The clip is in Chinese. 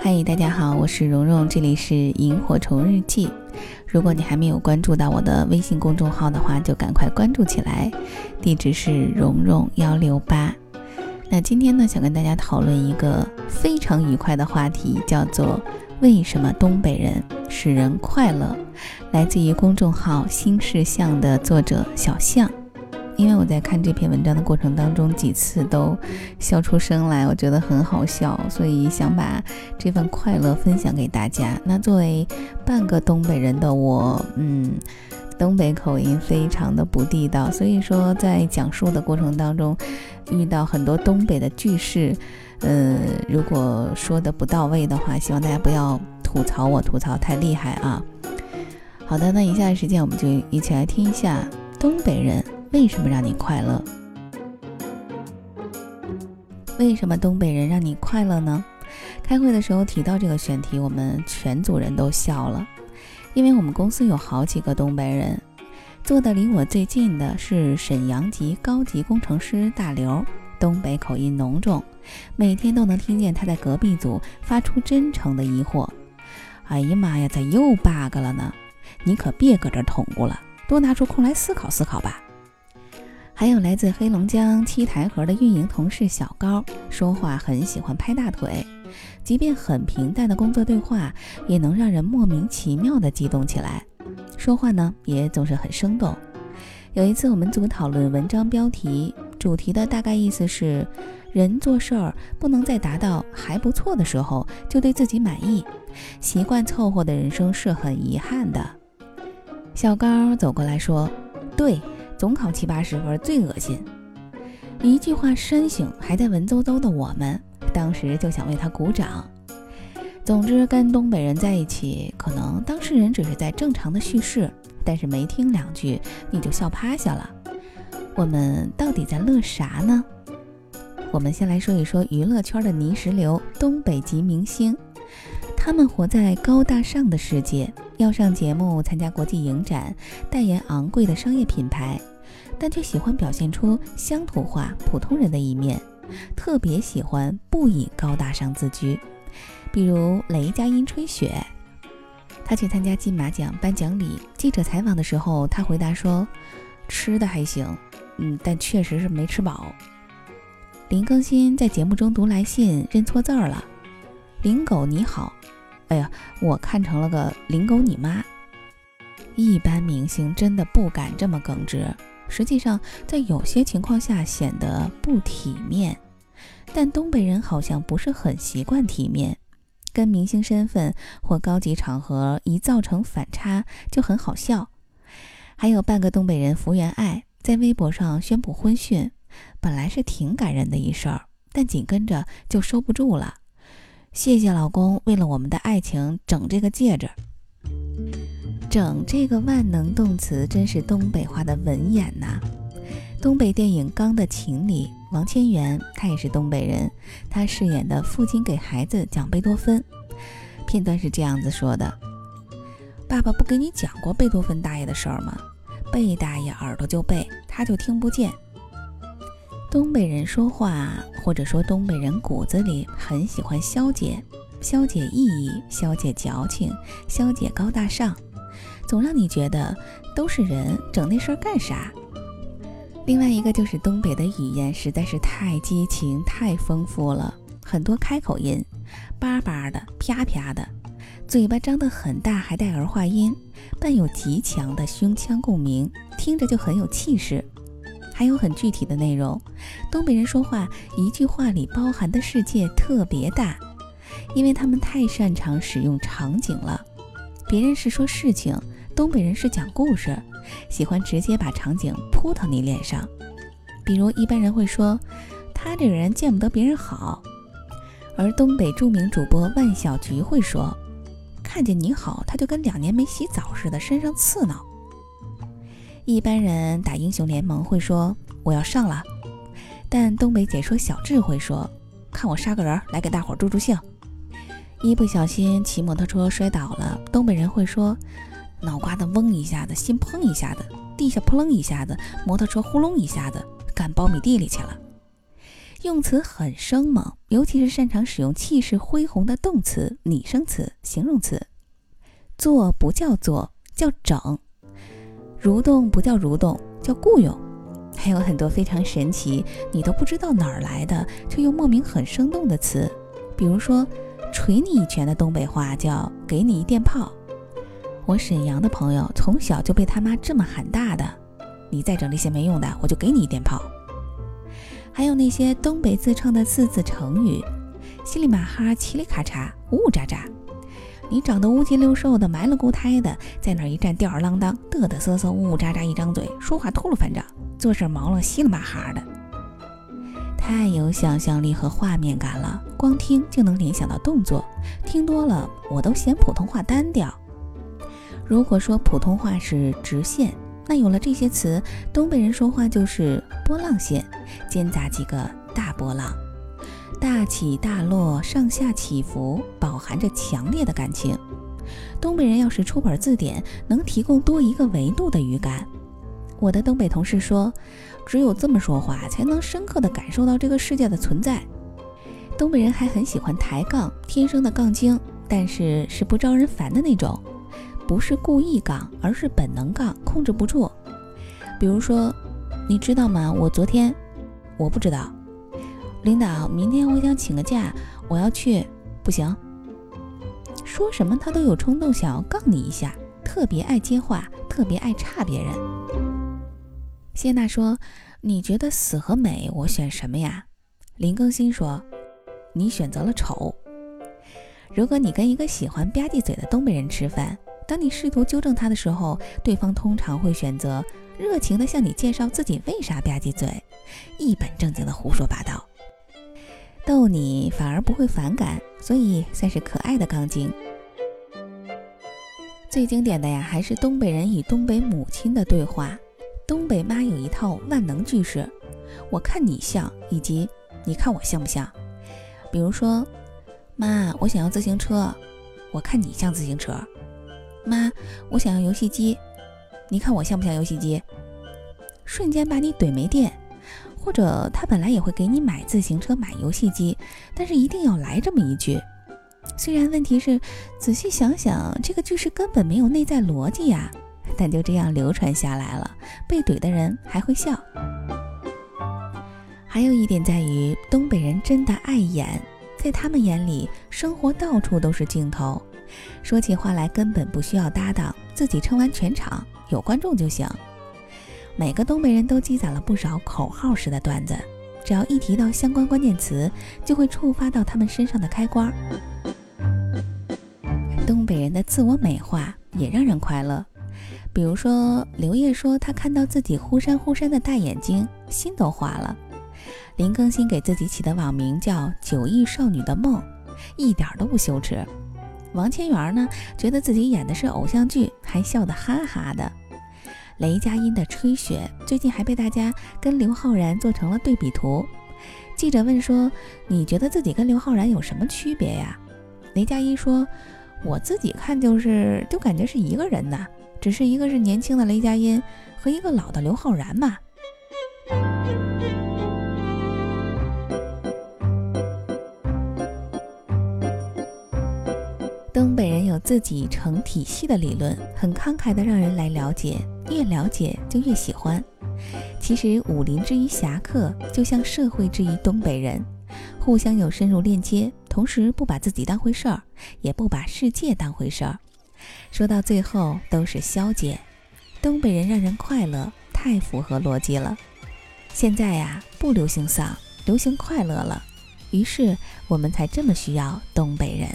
嗨，大家好，我是蓉蓉，这里是萤火虫日记。如果你还没有关注到我的微信公众号的话，就赶快关注起来，地址是蓉蓉幺六八。那今天呢，想跟大家讨论一个非常愉快的话题，叫做为什么东北人使人快乐？来自于公众号新事项的作者小象。因为我在看这篇文章的过程当中，几次都笑出声来，我觉得很好笑，所以想把这份快乐分享给大家。那作为半个东北人的我，嗯，东北口音非常的不地道，所以说在讲述的过程当中，遇到很多东北的句式，呃，如果说的不到位的话，希望大家不要吐槽我，吐槽太厉害啊。好的，那以下的时间我们就一起来听一下东北人。为什么让你快乐？为什么东北人让你快乐呢？开会的时候提到这个选题，我们全组人都笑了，因为我们公司有好几个东北人，坐的离我最近的是沈阳籍高级工程师大刘，东北口音浓重，每天都能听见他在隔壁组发出真诚的疑惑：“哎呀妈呀，咋又 bug 了呢？你可别搁这捅咕了，多拿出空来思考思考吧。”还有来自黑龙江七台河的运营同事小高，说话很喜欢拍大腿，即便很平淡的工作对话，也能让人莫名其妙的激动起来。说话呢，也总是很生动。有一次我们组讨论文章标题，主题的大概意思是：人做事儿不能在达到还不错的时候就对自己满意，习惯凑合的人生是很遗憾的。小高走过来说：“对。”总考七八十分最恶心，一句话深醒还在文绉绉的我们，当时就想为他鼓掌。总之，跟东北人在一起，可能当事人只是在正常的叙事，但是没听两句你就笑趴下了。我们到底在乐啥呢？我们先来说一说娱乐圈的泥石流——东北籍明星。他们活在高大上的世界，要上节目、参加国际影展、代言昂贵的商业品牌，但却喜欢表现出乡土化、普通人的一面，特别喜欢不以高大上自居。比如雷佳音吹雪，他去参加金马奖颁奖礼，记者采访的时候，他回答说：“吃的还行，嗯，但确实是没吃饱。”林更新在节目中读来信，认错字儿了，“林狗你好。”哎呀，我看成了个林狗你妈！一般明星真的不敢这么耿直，实际上在有些情况下显得不体面。但东北人好像不是很习惯体面，跟明星身份或高级场合一造成反差就很好笑。还有半个东北人福原爱在微博上宣布婚讯，本来是挺感人的一事儿，但紧跟着就收不住了。谢谢老公，为了我们的爱情整这个戒指。整这个万能动词真是东北话的文眼呐！东北电影《钢的琴》里，王千源他也是东北人，他饰演的父亲给孩子讲贝多芬，片段是这样子说的：“爸爸不给你讲过贝多芬大爷的事儿吗？贝大爷耳朵就背，他就听不见。”东北人说话，或者说东北人骨子里很喜欢消解、消解意义、消解矫情、消解高大上，总让你觉得都是人，整那事儿干啥？另外一个就是东北的语言实在是太激情、太丰富了，很多开口音，叭叭的、啪啪的，嘴巴张得很大，还带儿化音，伴有极强的胸腔共鸣，听着就很有气势。还有很具体的内容，东北人说话一句话里包含的世界特别大，因为他们太擅长使用场景了。别人是说事情，东北人是讲故事，喜欢直接把场景扑到你脸上。比如一般人会说，他这个人见不得别人好，而东北著名主播万小菊会说，看见你好，他就跟两年没洗澡似的，身上刺挠。一般人打英雄联盟会说我要上了，但东北解说小智会说看我杀个人来给大伙助助兴。一不小心骑摩托车摔倒了，东北人会说脑瓜子嗡一下子，心砰一下子，地下扑棱一下子，摩托车呼隆一下子，干苞米地里去了。用词很生猛，尤其是擅长使用气势恢宏的动词、拟声词、形容词。做不叫做，叫整；蠕动不叫蠕动，叫雇佣。还有很多非常神奇，你都不知道哪儿来的，却又莫名很生动的词，比如说捶你一拳的东北话叫给你一电炮。我沈阳的朋友从小就被他妈这么喊大的，你再整这些没用的，我就给你一电炮。还有那些东北自创的四字成语，稀里马哈、嘁里咔嚓、呜呜喳喳。你长得乌鸡六瘦的，埋了骨胎的，在那儿一站吊儿郎当，嘚嘚瑟瑟，呜呜喳喳，一张嘴说话秃噜反掌，做事毛了稀里马哈的，太有想象力和画面感了。光听就能联想到动作，听多了我都嫌普通话单调。如果说普通话是直线，那有了这些词，东北人说话就是波浪线，间杂几个大波浪。大起大落，上下起伏，饱含着强烈的感情。东北人要是出本字典，能提供多一个维度的语感。我的东北同事说，只有这么说话，才能深刻地感受到这个世界的存在。东北人还很喜欢抬杠，天生的杠精，但是是不招人烦的那种，不是故意杠，而是本能杠，控制不住。比如说，你知道吗？我昨天，我不知道。领导，明天我想请个假，我要去，不行。说什么他都有冲动想要杠你一下，特别爱接话，特别爱差别人。谢娜说：“你觉得死和美，我选什么呀？”林更新说：“你选择了丑。”如果你跟一个喜欢吧唧嘴的东北人吃饭，当你试图纠正他的时候，对方通常会选择热情地向你介绍自己为啥吧唧嘴，一本正经地胡说八道。逗你反而不会反感，所以算是可爱的杠精。最经典的呀，还是东北人与东北母亲的对话。东北妈有一套万能句式：我看你像，以及你看我像不像。比如说，妈，我想要自行车，我看你像自行车。妈，我想要游戏机，你看我像不像游戏机？瞬间把你怼没电。或者他本来也会给你买自行车、买游戏机，但是一定要来这么一句。虽然问题是，仔细想想，这个句式根本没有内在逻辑呀，但就这样流传下来了，被怼的人还会笑。还有一点在于，东北人真的爱演，在他们眼里，生活到处都是镜头，说起话来根本不需要搭档，自己撑完全场，有观众就行。每个东北人都积攒了不少口号式的段子，只要一提到相关关键词，就会触发到他们身上的开关。东北人的自我美化也让人快乐，比如说刘烨说他看到自己忽闪忽闪的大眼睛，心都化了。林更新给自己起的网名叫“九亿少女的梦”，一点都不羞耻。王千源呢，觉得自己演的是偶像剧，还笑得哈哈的。雷佳音的《吹雪》最近还被大家跟刘昊然做成了对比图。记者问说：“你觉得自己跟刘昊然有什么区别呀？”雷佳音说：“我自己看就是就感觉是一个人呐，只是一个是年轻的雷佳音和一个老的刘昊然嘛。”东北人有自己成体系的理论，很慷慨的让人来了解。越了解就越喜欢。其实武林之于侠客，就像社会之于东北人，互相有深入链接，同时不把自己当回事儿，也不把世界当回事儿。说到最后都是消解。东北人让人快乐，太符合逻辑了。现在呀，不流行丧，流行快乐了，于是我们才这么需要东北人。